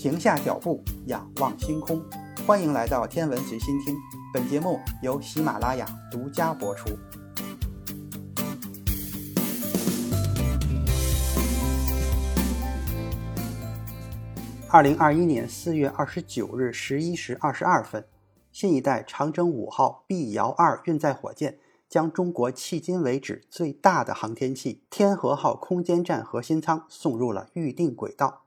停下脚步，仰望星空。欢迎来到天文随心听，本节目由喜马拉雅独家播出。二零二一年四月二十九日十一时二十二分，新一代长征五号 B 遥二运载火箭将中国迄今为止最大的航天器天和号空间站核心舱送入了预定轨道。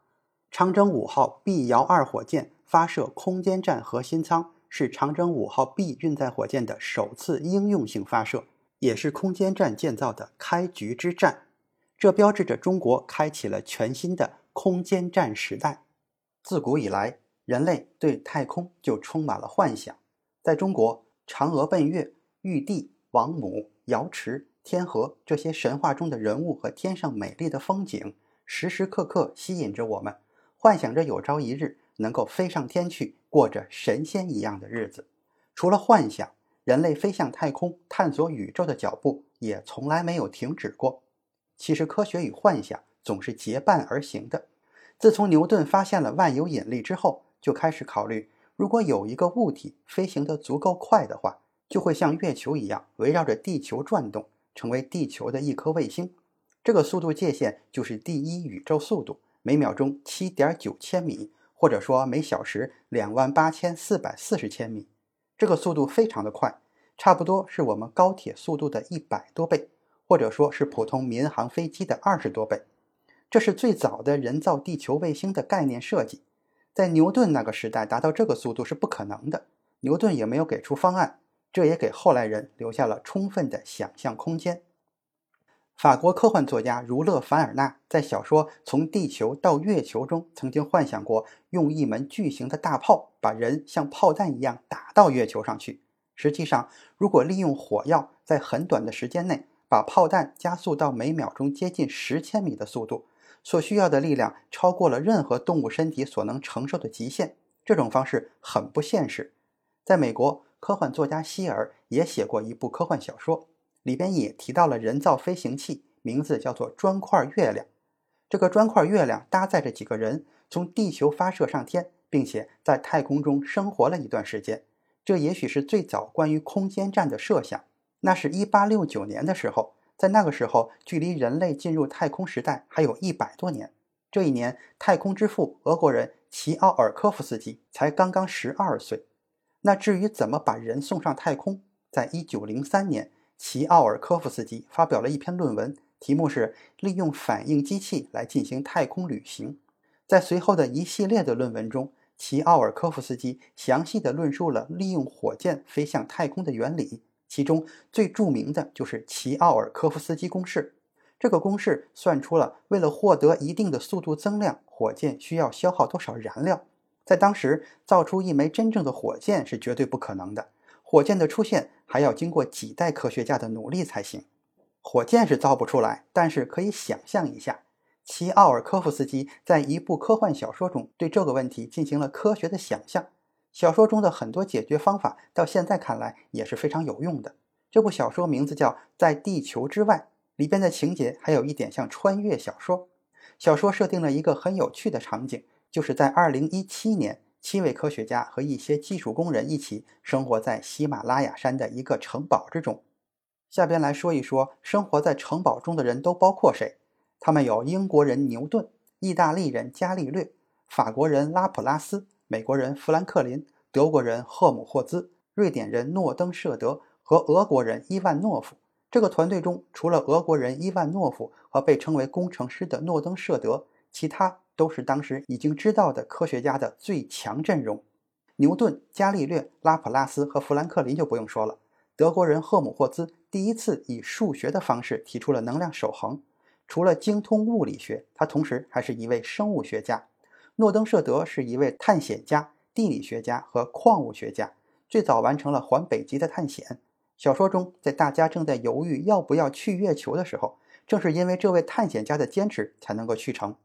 长征五号 B 遥二火箭发射空间站核心舱，是长征五号 B 运载火箭的首次应用性发射，也是空间站建造的开局之战。这标志着中国开启了全新的空间站时代。自古以来，人类对太空就充满了幻想。在中国，嫦娥奔月、玉帝、王母、瑶池、天河这些神话中的人物和天上美丽的风景，时时刻刻吸引着我们。幻想着有朝一日能够飞上天去，过着神仙一样的日子。除了幻想，人类飞向太空、探索宇宙的脚步也从来没有停止过。其实，科学与幻想总是结伴而行的。自从牛顿发现了万有引力之后，就开始考虑：如果有一个物体飞行得足够快的话，就会像月球一样围绕着地球转动，成为地球的一颗卫星。这个速度界限就是第一宇宙速度。每秒钟七点九千米，或者说每小时两万八千四百四十千米，这个速度非常的快，差不多是我们高铁速度的一百多倍，或者说是普通民航飞机的二十多倍。这是最早的人造地球卫星的概念设计，在牛顿那个时代达到这个速度是不可能的，牛顿也没有给出方案，这也给后来人留下了充分的想象空间。法国科幻作家儒勒·凡尔纳在小说《从地球到月球》中曾经幻想过用一门巨型的大炮把人像炮弹一样打到月球上去。实际上，如果利用火药在很短的时间内把炮弹加速到每秒钟接近十千米的速度，所需要的力量超过了任何动物身体所能承受的极限。这种方式很不现实。在美国，科幻作家希尔也写过一部科幻小说。里边也提到了人造飞行器，名字叫做砖块月亮。这个砖块月亮搭载着几个人，从地球发射上天，并且在太空中生活了一段时间。这也许是最早关于空间站的设想。那是一八六九年的时候，在那个时候，距离人类进入太空时代还有一百多年。这一年，太空之父俄国人齐奥尔科夫斯基才刚刚十二岁。那至于怎么把人送上太空，在一九零三年。齐奥尔科夫斯基发表了一篇论文，题目是“利用反应机器来进行太空旅行”。在随后的一系列的论文中，齐奥尔科夫斯基详细地论述了利用火箭飞向太空的原理，其中最著名的就是齐奥尔科夫斯基公式。这个公式算出了为了获得一定的速度增量，火箭需要消耗多少燃料。在当时，造出一枚真正的火箭是绝对不可能的。火箭的出现还要经过几代科学家的努力才行。火箭是造不出来，但是可以想象一下，齐奥尔科夫斯基在一部科幻小说中对这个问题进行了科学的想象。小说中的很多解决方法到现在看来也是非常有用的。这部小说名字叫《在地球之外》，里边的情节还有一点像穿越小说。小说设定了一个很有趣的场景，就是在2017年。七位科学家和一些技术工人一起生活在喜马拉雅山的一个城堡之中。下边来说一说生活在城堡中的人都包括谁。他们有英国人牛顿、意大利人伽利略、法国人拉普拉斯、美国人富兰克林、德国人赫姆霍兹、瑞典人诺登舍德和俄国人伊万诺夫。这个团队中，除了俄国人伊万诺夫和被称为工程师的诺登舍德，其他。都是当时已经知道的科学家的最强阵容，牛顿、伽利略、拉普拉斯和富兰克林就不用说了。德国人赫姆霍兹第一次以数学的方式提出了能量守恒。除了精通物理学，他同时还是一位生物学家。诺登舍德是一位探险家、地理学家和矿物学家，最早完成了环北极的探险。小说中，在大家正在犹豫要不要去月球的时候，正是因为这位探险家的坚持，才能够去成。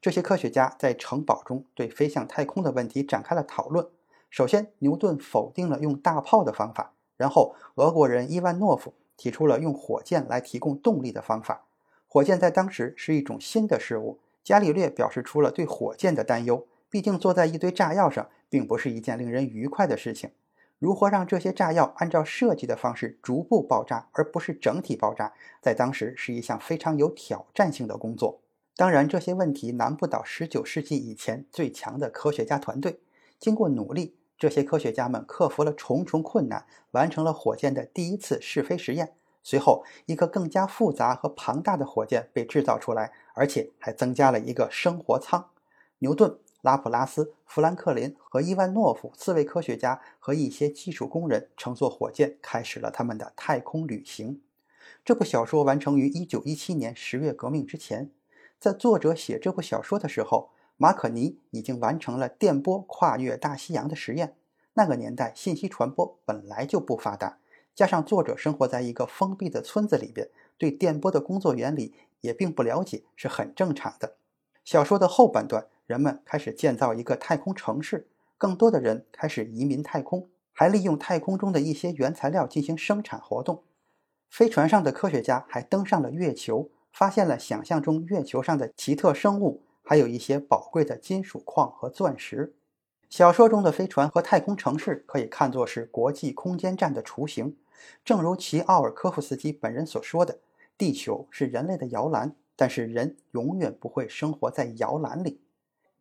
这些科学家在城堡中对飞向太空的问题展开了讨论。首先，牛顿否定了用大炮的方法，然后俄国人伊万诺夫提出了用火箭来提供动力的方法。火箭在当时是一种新的事物。伽利略表示出了对火箭的担忧，毕竟坐在一堆炸药上，并不是一件令人愉快的事情。如何让这些炸药按照设计的方式逐步爆炸，而不是整体爆炸，在当时是一项非常有挑战性的工作。当然，这些问题难不倒19世纪以前最强的科学家团队。经过努力，这些科学家们克服了重重困难，完成了火箭的第一次试飞实验。随后，一个更加复杂和庞大的火箭被制造出来，而且还增加了一个生活舱。牛顿。拉普拉斯、富兰克林和伊万诺夫四位科学家和一些技术工人乘坐火箭开始了他们的太空旅行。这部小说完成于1917年十月革命之前。在作者写这部小说的时候，马可尼已经完成了电波跨越大西洋的实验。那个年代信息传播本来就不发达，加上作者生活在一个封闭的村子里边，对电波的工作原理也并不了解，是很正常的。小说的后半段。人们开始建造一个太空城市，更多的人开始移民太空，还利用太空中的一些原材料进行生产活动。飞船上的科学家还登上了月球，发现了想象中月球上的奇特生物，还有一些宝贵的金属矿和钻石。小说中的飞船和太空城市可以看作是国际空间站的雏形。正如齐奥尔科夫斯基本人所说的：“地球是人类的摇篮，但是人永远不会生活在摇篮里。”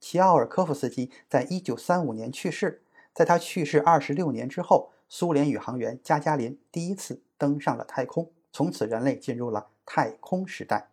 齐奥尔科夫斯基在一九三五年去世，在他去世二十六年之后，苏联宇航员加加林第一次登上了太空，从此人类进入了太空时代。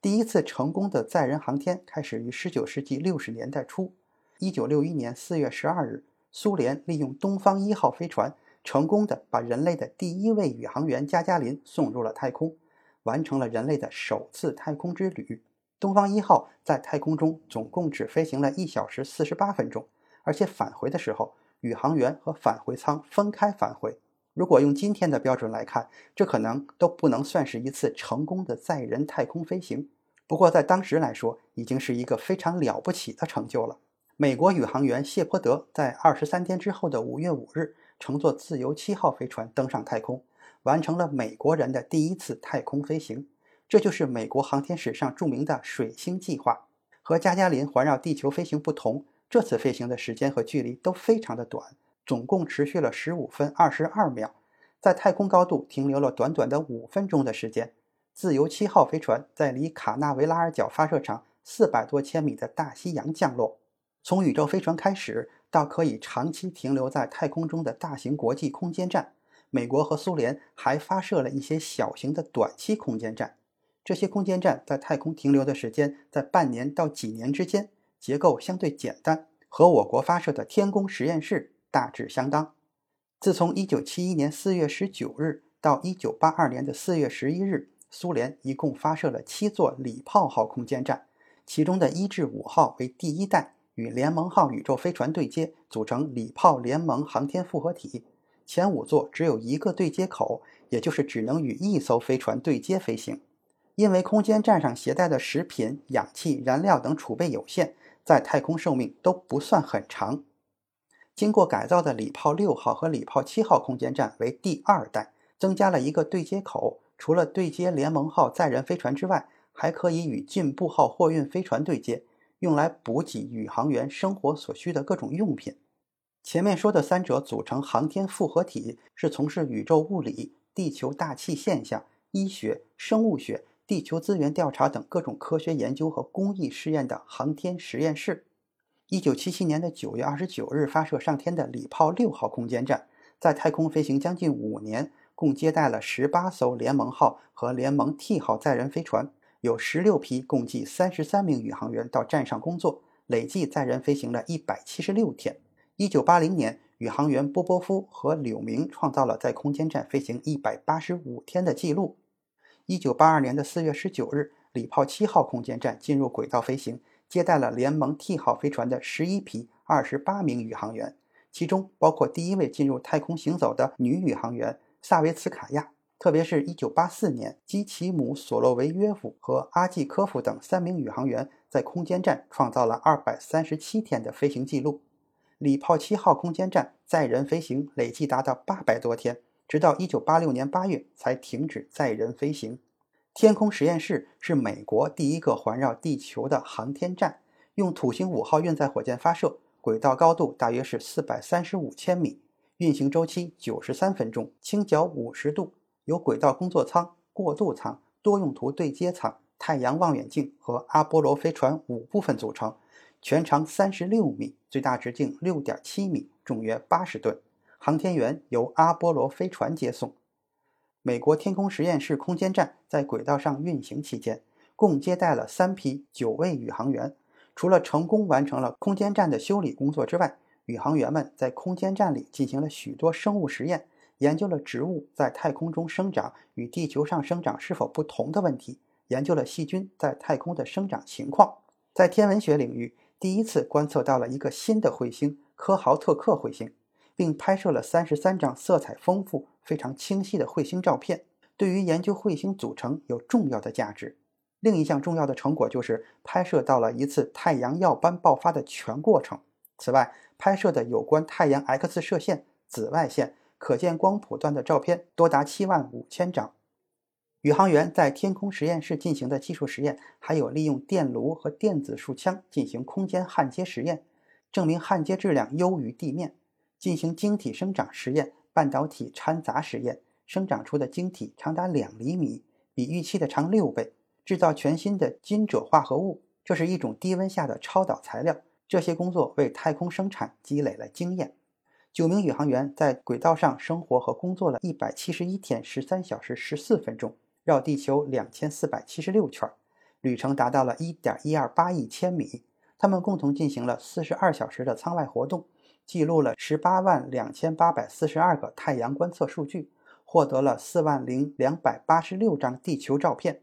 第一次成功的载人航天开始于十九世纪六十年代初。一九六一年四月十二日，苏联利用东方一号飞船，成功的把人类的第一位宇航员加加林送入了太空，完成了人类的首次太空之旅。东方一号在太空中总共只飞行了一小时四十八分钟，而且返回的时候，宇航员和返回舱分开返回。如果用今天的标准来看，这可能都不能算是一次成功的载人太空飞行。不过在当时来说，已经是一个非常了不起的成就了。美国宇航员谢泼德在二十三天之后的五月五日，乘坐自由七号飞船登上太空，完成了美国人的第一次太空飞行。这就是美国航天史上著名的水星计划。和加加林环绕地球飞行不同，这次飞行的时间和距离都非常的短，总共持续了十五分二十二秒，在太空高度停留了短短的五分钟的时间。自由七号飞船在离卡纳维拉尔角发射场四百多千米的大西洋降落。从宇宙飞船开始到可以长期停留在太空中的大型国际空间站，美国和苏联还发射了一些小型的短期空间站。这些空间站在太空停留的时间在半年到几年之间，结构相对简单，和我国发射的天宫实验室大致相当。自从1971年4月19日到1982年的4月11日，苏联一共发射了七座礼炮号空间站，其中的一至五号为第一代，与联盟号宇宙飞船对接，组成礼炮联盟航天复合体。前五座只有一个对接口，也就是只能与一艘飞船对接飞行。因为空间站上携带的食品、氧气、燃料等储备有限，在太空寿命都不算很长。经过改造的礼炮六号和礼炮七号空间站为第二代，增加了一个对接口，除了对接联盟号载人飞船之外，还可以与进步号货运飞船对接，用来补给宇航员生活所需的各种用品。前面说的三者组成航天复合体，是从事宇宙物理、地球大气现象、医学、生物学。地球资源调查等各种科学研究和公益试验的航天实验室。一九七七年的九月二十九日发射上天的礼炮六号空间站，在太空飞行将近五年，共接待了十八艘联盟号和联盟 T 号载人飞船，有十六批共计三十三名宇航员到站上工作，累计载人飞行了一百七十六天。一九八零年，宇航员波波夫和柳明创造了在空间站飞行一百八十五天的记录。一九八二年的四月十九日，礼炮七号空间站进入轨道飞行，接待了联盟 T 号飞船的十一批二十八名宇航员，其中包括第一位进入太空行走的女宇航员萨维茨卡娅。特别是一九八四年，基奇姆·索洛维约夫和阿季科夫等三名宇航员在空间站创造了二百三十七天的飞行记录。礼炮七号空间站载人飞行累计达到八百多天。直到一九八六年八月才停止载人飞行。天空实验室是美国第一个环绕地球的航天站，用土星五号运载火箭发射，轨道高度大约是四百三十五千米，运行周期九十三分钟，倾角五十度，由轨道工作舱、过渡舱、多用途对接舱、太阳望远镜和阿波罗飞船五部分组成，全长三十六米，最大直径六点七米，重约八十吨。航天员由阿波罗飞船接送。美国天空实验室空间站在轨道上运行期间，共接待了三批九位宇航员。除了成功完成了空间站的修理工作之外，宇航员们在空间站里进行了许多生物实验，研究了植物在太空中生长与地球上生长是否不同的问题，研究了细菌在太空的生长情况。在天文学领域，第一次观测到了一个新的彗星——科豪特克彗星。并拍摄了三十三张色彩丰富、非常清晰的彗星照片，对于研究彗星组成有重要的价值。另一项重要的成果就是拍摄到了一次太阳耀斑爆发的全过程。此外，拍摄的有关太阳 X 射线、紫外线、可见光谱段的照片多达七万五千张。宇航员在天空实验室进行的技术实验，还有利用电炉和电子束枪进行空间焊接实验，证明焊接质量优于地面。进行晶体生长实验、半导体掺杂实验，生长出的晶体长达两厘米，比预期的长六倍。制造全新的金锗化合物，这是一种低温下的超导材料。这些工作为太空生产积累了经验。九名宇航员在轨道上生活和工作了一百七十一天十三小时十四分钟，绕地球两千四百七十六圈，旅程达到了一点一二八亿千米。他们共同进行了四十二小时的舱外活动。记录了十八万两千八百四十二个太阳观测数据，获得了四万零两百八十六张地球照片。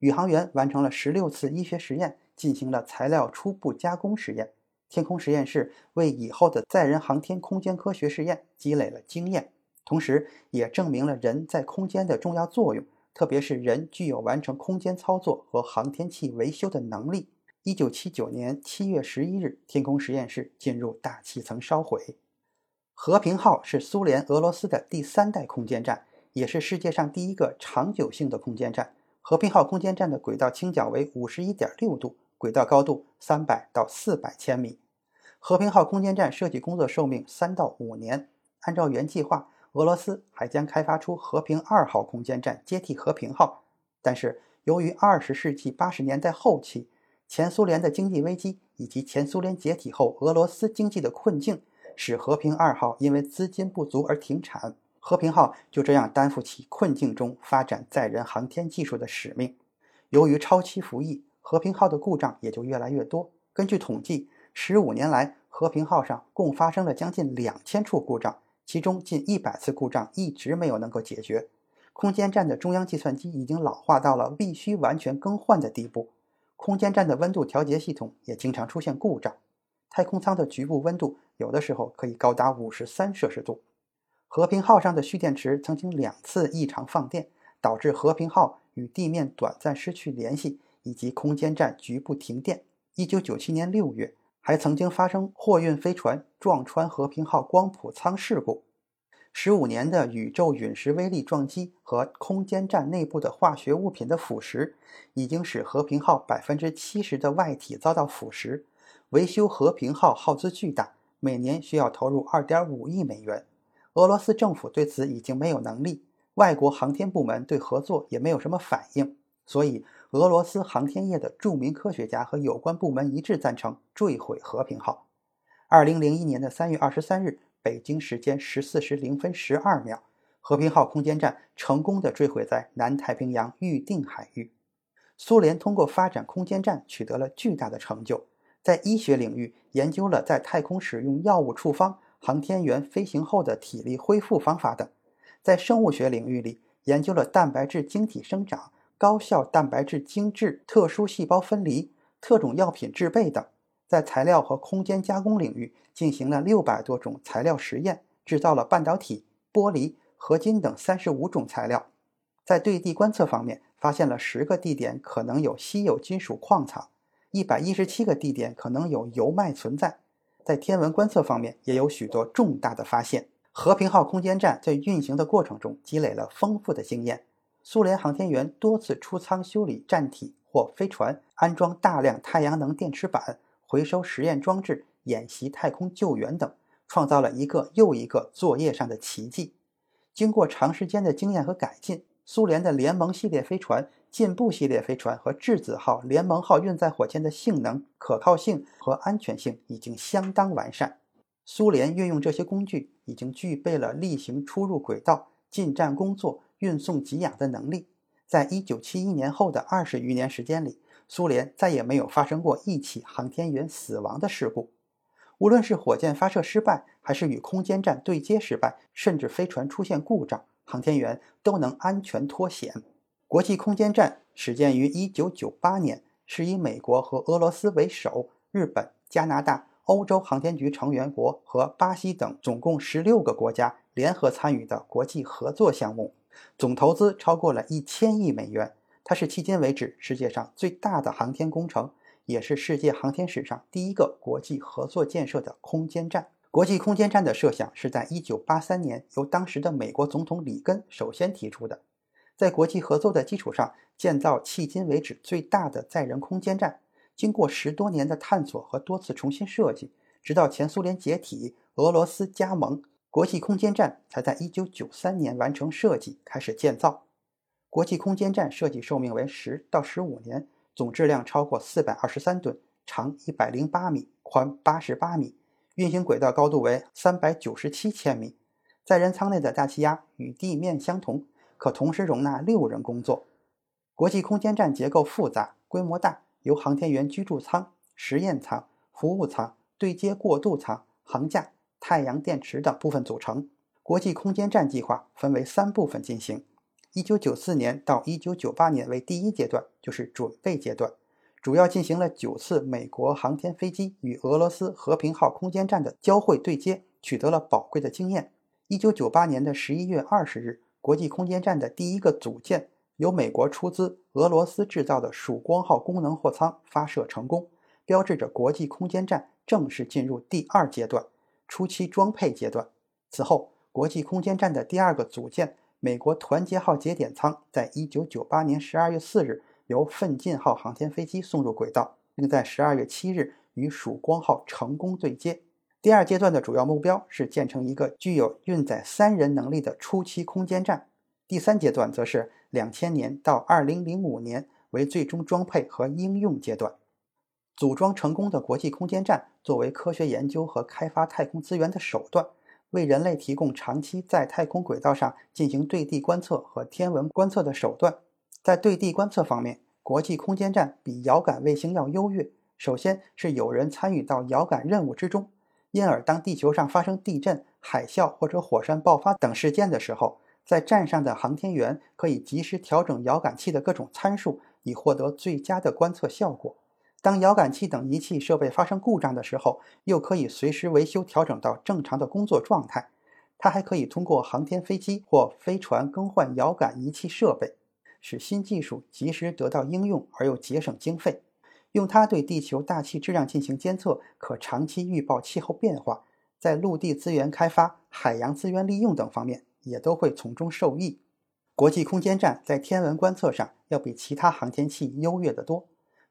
宇航员完成了十六次医学实验，进行了材料初步加工实验。天空实验室为以后的载人航天空间科学实验积累了经验，同时也证明了人在空间的重要作用，特别是人具有完成空间操作和航天器维修的能力。一九七九年七月十一日，天空实验室进入大气层烧毁。和平号是苏联俄罗斯的第三代空间站，也是世界上第一个长久性的空间站。和平号空间站的轨道倾角为五十一点六度，轨道高度三百到四百千米。和平号空间站设计工作寿命三到五年。按照原计划，俄罗斯还将开发出和平二号空间站接替和平号，但是由于二十世纪八十年代后期，前苏联的经济危机以及前苏联解体后俄罗斯经济的困境，使和平二号因为资金不足而停产。和平号就这样担负起困境中发展载人航天技术的使命。由于超期服役，和平号的故障也就越来越多。根据统计，十五年来，和平号上共发生了将近两千处故障，其中近一百次故障一直没有能够解决。空间站的中央计算机已经老化到了必须完全更换的地步。空间站的温度调节系统也经常出现故障，太空舱的局部温度有的时候可以高达五十三摄氏度。和平号上的蓄电池曾经两次异常放电，导致和平号与地面短暂失去联系，以及空间站局部停电。一九九七年六月，还曾经发生货运飞船撞穿和平号光谱舱事故。十五年的宇宙陨石微粒撞击和空间站内部的化学物品的腐蚀，已经使和平号百分之七十的外体遭到腐蚀。维修和平号耗资巨大，每年需要投入二点五亿美元。俄罗斯政府对此已经没有能力，外国航天部门对合作也没有什么反应。所以，俄罗斯航天业的著名科学家和有关部门一致赞成坠毁和平号。二零零一年的三月二十三日。北京时间十四时零分十二秒，和平号空间站成功的坠毁在南太平洋预定海域。苏联通过发展空间站取得了巨大的成就，在医学领域研究了在太空使用药物处方、航天员飞行后的体力恢复方法等；在生物学领域里研究了蛋白质晶体生长、高效蛋白质精制、特殊细胞分离、特种药品制备等。在材料和空间加工领域进行了六百多种材料实验，制造了半导体、玻璃、合金等三十五种材料。在对地观测方面，发现了十个地点可能有稀有金属矿藏，一百一十七个地点可能有油脉存在。在天文观测方面，也有许多重大的发现。和平号空间站在运行的过程中积累了丰富的经验。苏联航天员多次出舱修理站体或飞船，安装大量太阳能电池板。回收实验装置、演习太空救援等，创造了一个又一个作业上的奇迹。经过长时间的经验和改进，苏联的联盟系列飞船、进步系列飞船和质子号、联盟号运载火箭的性能、可靠性和安全性已经相当完善。苏联运用这些工具，已经具备了例行出入轨道、进站工作、运送给养的能力。在一九七一年后的二十余年时间里，苏联再也没有发生过一起航天员死亡的事故。无论是火箭发射失败，还是与空间站对接失败，甚至飞船出现故障，航天员都能安全脱险。国际空间站始建于一九九八年，是以美国和俄罗斯为首，日本、加拿大。欧洲航天局成员国和巴西等总共十六个国家联合参与的国际合作项目，总投资超过了一千亿美元。它是迄今为止世界上最大的航天工程，也是世界航天史上第一个国际合作建设的空间站。国际空间站的设想是在1983年由当时的美国总统里根首先提出的，在国际合作的基础上建造迄今为止最大的载人空间站。经过十多年的探索和多次重新设计，直到前苏联解体、俄罗斯加盟，国际空间站才在1993年完成设计，开始建造。国际空间站设计寿命为十到十五年，总质量超过423吨，长108米，宽88米，运行轨道高度为397千米。载人舱内的大气压与地面相同，可同时容纳六人工作。国际空间站结构复杂，规模大。由航天员居住舱、实验舱、服务舱、对接过渡舱、航架、太阳电池等部分组成。国际空间站计划分为三部分进行：1994年到1998年为第一阶段，就是准备阶段，主要进行了九次美国航天飞机与俄罗斯和平号空间站的交会对接，取得了宝贵的经验。1998年的11月20日，国际空间站的第一个组件。由美国出资、俄罗斯制造的曙光号功能货舱发射成功，标志着国际空间站正式进入第二阶段——初期装配阶段。此后，国际空间站的第二个组件——美国团结号节点舱，在1998年12月4日由奋进号航天飞机送入轨道，并在12月7日与曙光号成功对接。第二阶段的主要目标是建成一个具有运载三人能力的初期空间站。第三阶段则是两千年到二零零五年为最终装配和应用阶段。组装成功的国际空间站作为科学研究和开发太空资源的手段，为人类提供长期在太空轨道上进行对地观测和天文观测的手段。在对地观测方面，国际空间站比遥感卫星要优越。首先是有人参与到遥感任务之中，因而当地球上发生地震、海啸或者火山爆发等事件的时候，在站上的航天员可以及时调整遥感器的各种参数，以获得最佳的观测效果。当遥感器等仪器设备发生故障的时候，又可以随时维修调整到正常的工作状态。它还可以通过航天飞机或飞船更换遥感仪器设备，使新技术及时得到应用而又节省经费。用它对地球大气质量进行监测，可长期预报气候变化，在陆地资源开发、海洋资源利用等方面。也都会从中受益。国际空间站在天文观测上要比其他航天器优越得多，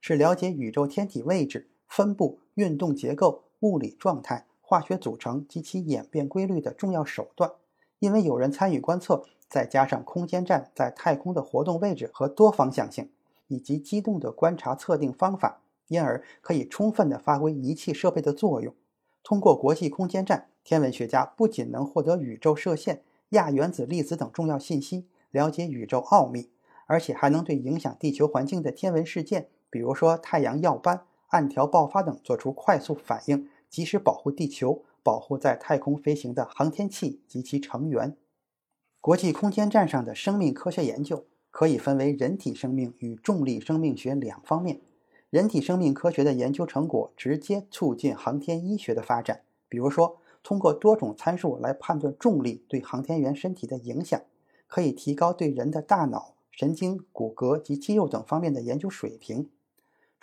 是了解宇宙天体位置、分布、运动结构、物理状态、化学组成及其演变规律的重要手段。因为有人参与观测，再加上空间站在太空的活动位置和多方向性，以及机动的观察测定方法，因而可以充分地发挥仪器设备的作用。通过国际空间站，天文学家不仅能获得宇宙射线。亚原子粒子等重要信息，了解宇宙奥秘，而且还能对影响地球环境的天文事件，比如说太阳耀斑、暗条爆发等做出快速反应，及时保护地球，保护在太空飞行的航天器及其成员。国际空间站上的生命科学研究可以分为人体生命与重力生命学两方面。人体生命科学的研究成果直接促进航天医学的发展，比如说。通过多种参数来判断重力对航天员身体的影响，可以提高对人的大脑、神经、骨骼及肌肉等方面的研究水平。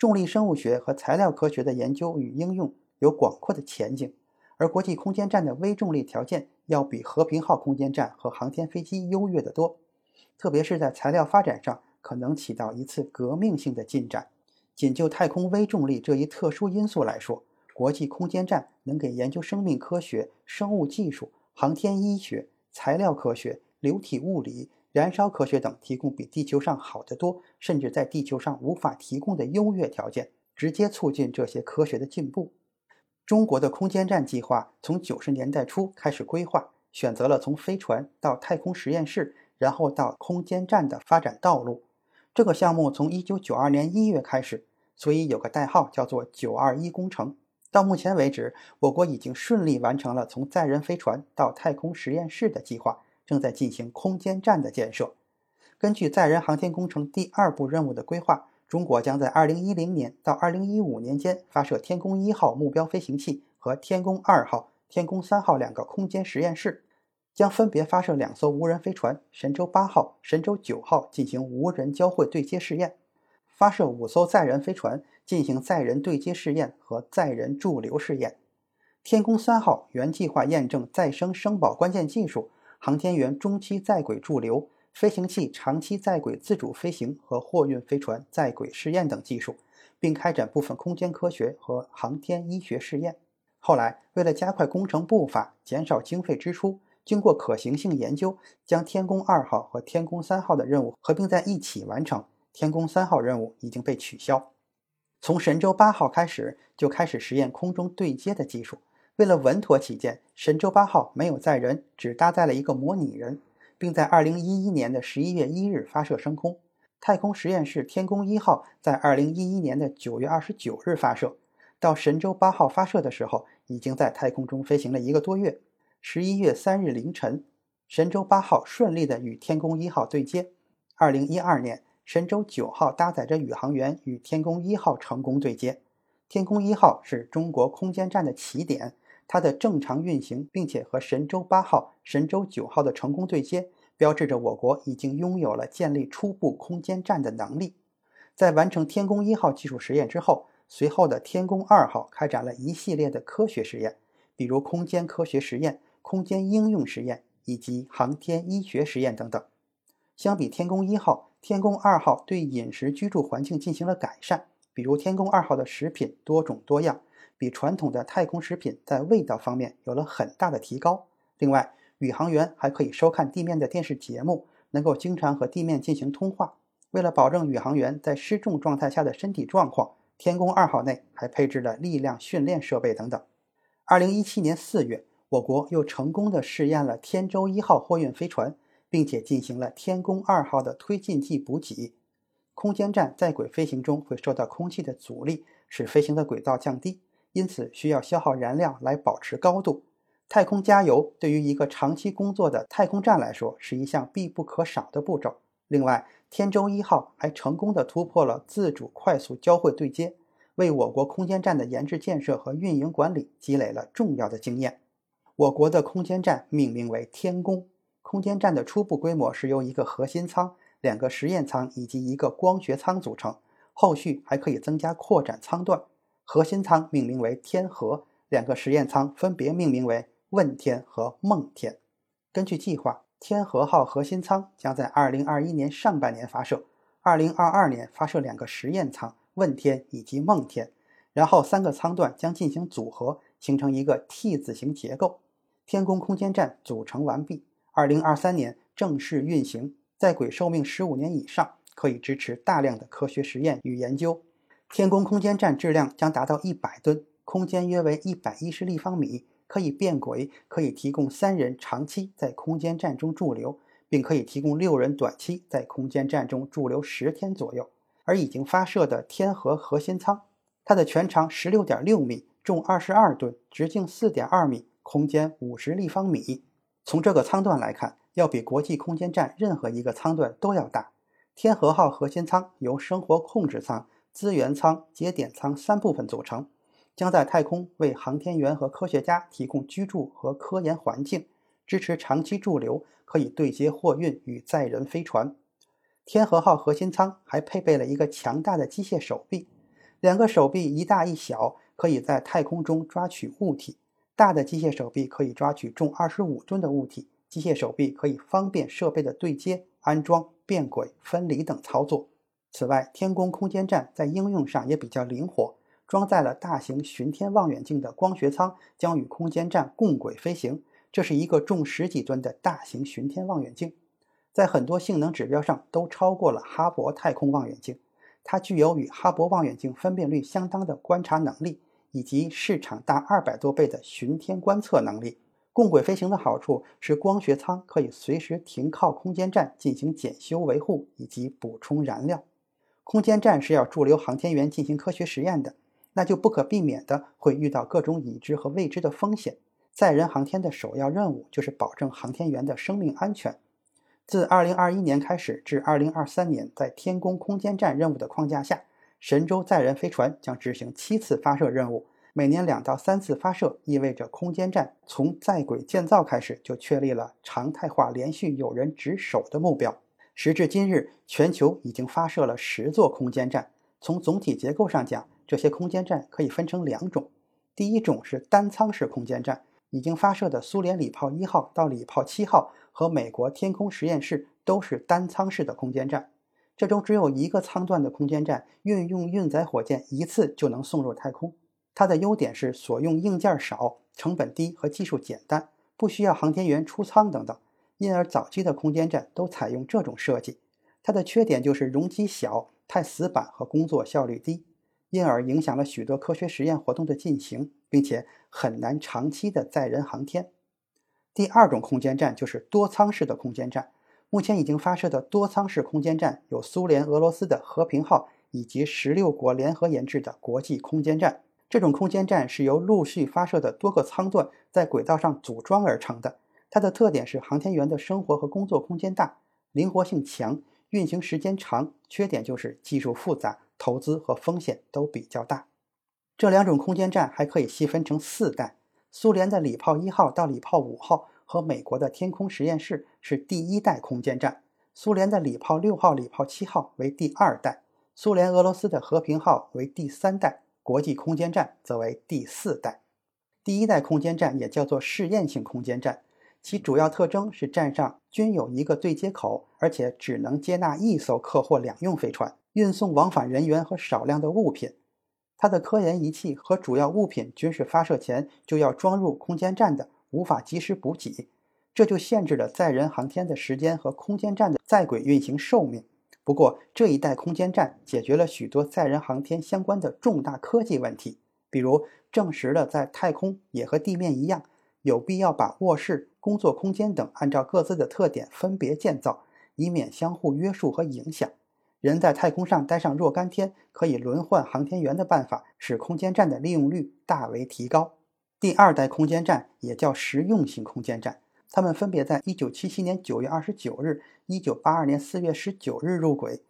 重力生物学和材料科学的研究与应用有广阔的前景，而国际空间站的微重力条件要比和平号空间站和航天飞机优越得多，特别是在材料发展上，可能起到一次革命性的进展。仅就太空微重力这一特殊因素来说，国际空间站能给研究生命科学、生物技术、航天医学、材料科学、流体物理、燃烧科学等提供比地球上好得多，甚至在地球上无法提供的优越条件，直接促进这些科学的进步。中国的空间站计划从九十年代初开始规划，选择了从飞船到太空实验室，然后到空间站的发展道路。这个项目从一九九二年一月开始，所以有个代号叫做“九二一工程”。到目前为止，我国已经顺利完成了从载人飞船到太空实验室的计划，正在进行空间站的建设。根据载人航天工程第二步任务的规划，中国将在二零一零年到二零一五年间发射天宫一号目标飞行器和天宫二号、天宫三号两个空间实验室，将分别发射两艘无人飞船神舟八号、神舟九号进行无人交会对接试验，发射五艘载人飞船。进行载人对接试验和载人驻留试验。天宫三号原计划验证再生生保关键技术、航天员中期在轨驻留、飞行器长期在轨自主飞行和货运飞船在轨试验等技术，并开展部分空间科学和航天医学试验。后来，为了加快工程步伐、减少经费支出，经过可行性研究，将天宫二号和天宫三号的任务合并在一起完成。天宫三号任务已经被取消。从神舟八号开始就开始实验空中对接的技术。为了稳妥起见，神舟八号没有载人，只搭载了一个模拟人，并在2011年的11月1日发射升空。太空实验室天宫一号在2011年的9月29日发射。到神舟八号发射的时候，已经在太空中飞行了一个多月。11月3日凌晨，神舟八号顺利的与天宫一号对接。2012年。神舟九号搭载着宇航员与天宫一号成功对接。天宫一号是中国空间站的起点，它的正常运行，并且和神舟八号、神舟九号的成功对接，标志着我国已经拥有了建立初步空间站的能力。在完成天宫一号技术实验之后，随后的天宫二号开展了一系列的科学实验，比如空间科学实验、空间应用实验以及航天医学实验等等。相比天宫一号，天宫二号对饮食居住环境进行了改善，比如天宫二号的食品多种多样，比传统的太空食品在味道方面有了很大的提高。另外，宇航员还可以收看地面的电视节目，能够经常和地面进行通话。为了保证宇航员在失重状态下的身体状况，天宫二号内还配置了力量训练设备等等。二零一七年四月，我国又成功的试验了天舟一号货运飞船。并且进行了天宫二号的推进剂补给。空间站在轨飞行中会受到空气的阻力，使飞行的轨道降低，因此需要消耗燃料来保持高度。太空加油对于一个长期工作的太空站来说是一项必不可少的步骤。另外，天舟一号还成功的突破了自主快速交会对接，为我国空间站的研制建设和运营管理积累了重要的经验。我国的空间站命名为天宫。空间站的初步规模是由一个核心舱、两个实验舱以及一个光学舱组成，后续还可以增加扩展舱段。核心舱命名为天河，两个实验舱分别命名为问天和梦天。根据计划，天河号核心舱将在2021年上半年发射，2022年发射两个实验舱问天以及梦天，然后三个舱段将进行组合，形成一个 T 字形结构。天宫空间站组成完毕。二零二三年正式运行，在轨寿命十五年以上，可以支持大量的科学实验与研究。天宫空间站质量将达到一百吨，空间约为一百一十立方米，可以变轨，可以提供三人长期在空间站中驻留，并可以提供六人短期在空间站中驻留十天左右。而已经发射的天河核心舱，它的全长十六点六米，重二十二吨，直径四点二米，空间五十立方米。从这个舱段来看，要比国际空间站任何一个舱段都要大。天河号核心舱由生活控制舱、资源舱、节点舱三部分组成，将在太空为航天员和科学家提供居住和科研环境，支持长期驻留，可以对接货运与载人飞船。天河号核心舱还配备了一个强大的机械手臂，两个手臂一大一小，可以在太空中抓取物体。大的机械手臂可以抓取重二十五吨的物体，机械手臂可以方便设备的对接、安装、变轨、分离等操作。此外，天宫空间站在应用上也比较灵活，装载了大型巡天望远镜的光学舱将与空间站共轨飞行。这是一个重十几吨的大型巡天望远镜，在很多性能指标上都超过了哈勃太空望远镜。它具有与哈勃望远镜分辨率相当的观察能力，以及市场大二百多倍的巡天观测能力。共轨飞行的好处是，光学舱可以随时停靠空间站进行检修维护以及补充燃料。空间站是要驻留航天员进行科学实验的，那就不可避免的会遇到各种已知和未知的风险。载人航天的首要任务就是保证航天员的生命安全。自2021年开始至2023年，在天宫空间站任务的框架下，神舟载人飞船将执行七次发射任务，每年两到三次发射，意味着空间站从在轨建造开始就确立了常态化、连续有人值守的目标。时至今日，全球已经发射了十座空间站。从总体结构上讲，这些空间站可以分成两种。第一种是单舱式空间站，已经发射的苏联礼炮一号到礼炮七号和美国天空实验室都是单舱式的空间站。这种只有一个舱段的空间站，运用运载火箭一次就能送入太空。它的优点是所用硬件少、成本低和技术简单，不需要航天员出舱等等。因而，早期的空间站都采用这种设计。它的缺点就是容积小、太死板和工作效率低，因而影响了许多科学实验活动的进行，并且很难长期的载人航天。第二种空间站就是多舱式的空间站。目前已经发射的多舱式空间站有苏联、俄罗斯的和平号以及十六国联合研制的国际空间站。这种空间站是由陆续发射的多个舱段在轨道上组装而成的。它的特点是航天员的生活和工作空间大，灵活性强，运行时间长。缺点就是技术复杂，投资和风险都比较大。这两种空间站还可以细分成四代：苏联的礼炮一号到礼炮五号和美国的天空实验室是第一代空间站；苏联的礼炮六号、礼炮七号为第二代；苏联俄罗斯的和平号为第三代；国际空间站则为第四代。第一代空间站也叫做试验性空间站。其主要特征是站上均有一个对接口，而且只能接纳一艘客货两用飞船，运送往返人员和少量的物品。它的科研仪器和主要物品均是发射前就要装入空间站的，无法及时补给，这就限制了载人航天的时间和空间站的在轨运行寿命。不过，这一代空间站解决了许多载人航天相关的重大科技问题，比如证实了在太空也和地面一样。有必要把卧室、工作空间等按照各自的特点分别建造，以免相互约束和影响。人在太空上待上若干天，可以轮换航天员的办法，使空间站的利用率大为提高。第二代空间站也叫实用型空间站，它们分别在1977年9月29日、1982年4月19日入轨。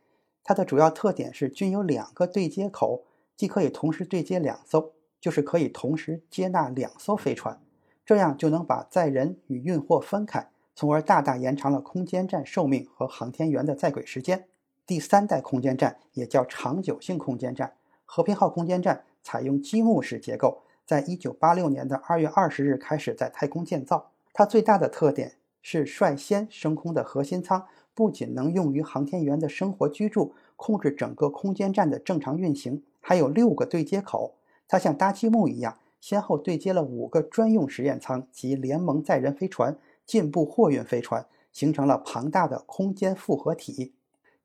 它的主要特点是均有两个对接口，既可以同时对接两艘，就是可以同时接纳两艘飞船。这样就能把载人与运货分开，从而大大延长了空间站寿命和航天员的在轨时间。第三代空间站也叫长久性空间站，和平号空间站采用积木式结构，在一九八六年的二月二十日开始在太空建造。它最大的特点是率先升空的核心舱，不仅能用于航天员的生活居住，控制整个空间站的正常运行，还有六个对接口。它像搭积木一样。先后对接了五个专用实验舱及联盟载人飞船、进步货运飞船，形成了庞大的空间复合体。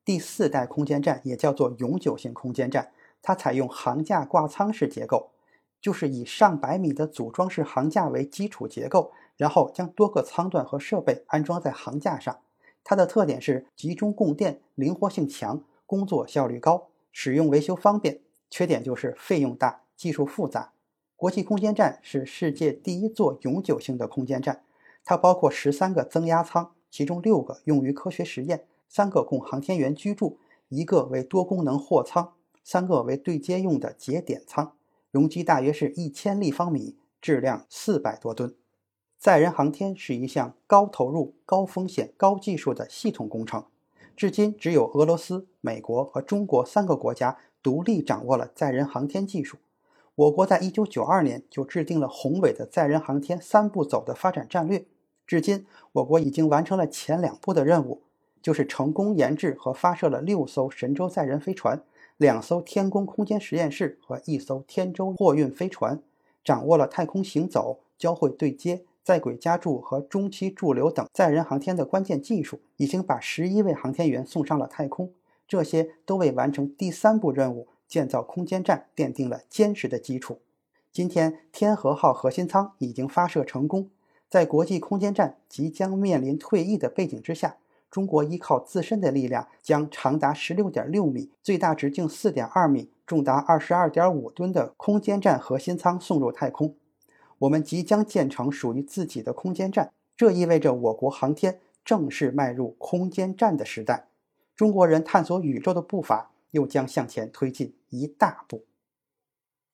第四代空间站也叫做永久性空间站，它采用航架挂舱式结构，就是以上百米的组装式航架为基础结构，然后将多个舱段和设备安装在航架上。它的特点是集中供电、灵活性强、工作效率高、使用维修方便。缺点就是费用大、技术复杂。国际空间站是世界第一座永久性的空间站，它包括十三个增压舱，其中六个用于科学实验，三个供航天员居住，一个为多功能货舱，三个为对接用的节点舱，容积大约是一千立方米，质量四百多吨。载人航天是一项高投入、高风险、高技术的系统工程，至今只有俄罗斯、美国和中国三个国家独立掌握了载人航天技术。我国在一九九二年就制定了宏伟的载人航天三步走的发展战略，至今我国已经完成了前两步的任务。就是成功研制和发射了六艘神舟载人飞船、两艘天宫空间实验室和一艘天舟货运飞船，掌握了太空行走、交会对接、在轨加注和中期驻留等载人航天的关键技术，已经把十一位航天员送上了太空。这些都为完成第三步任务——建造空间站奠定了坚实的基础。今天，天和号核心舱已经发射成功，在国际空间站即将面临退役的背景之下，中国依靠自身的力量，将长达十六点六米、最大直径四点二米、重达二十二点五吨的空间站核心舱送入太空。我们即将建成属于自己的空间站，这意味着我国航天正式迈入空间站的时代。中国人探索宇宙的步伐又将向前推进一大步。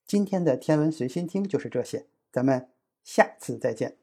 今天的天文随心听就是这些，咱们下次再见。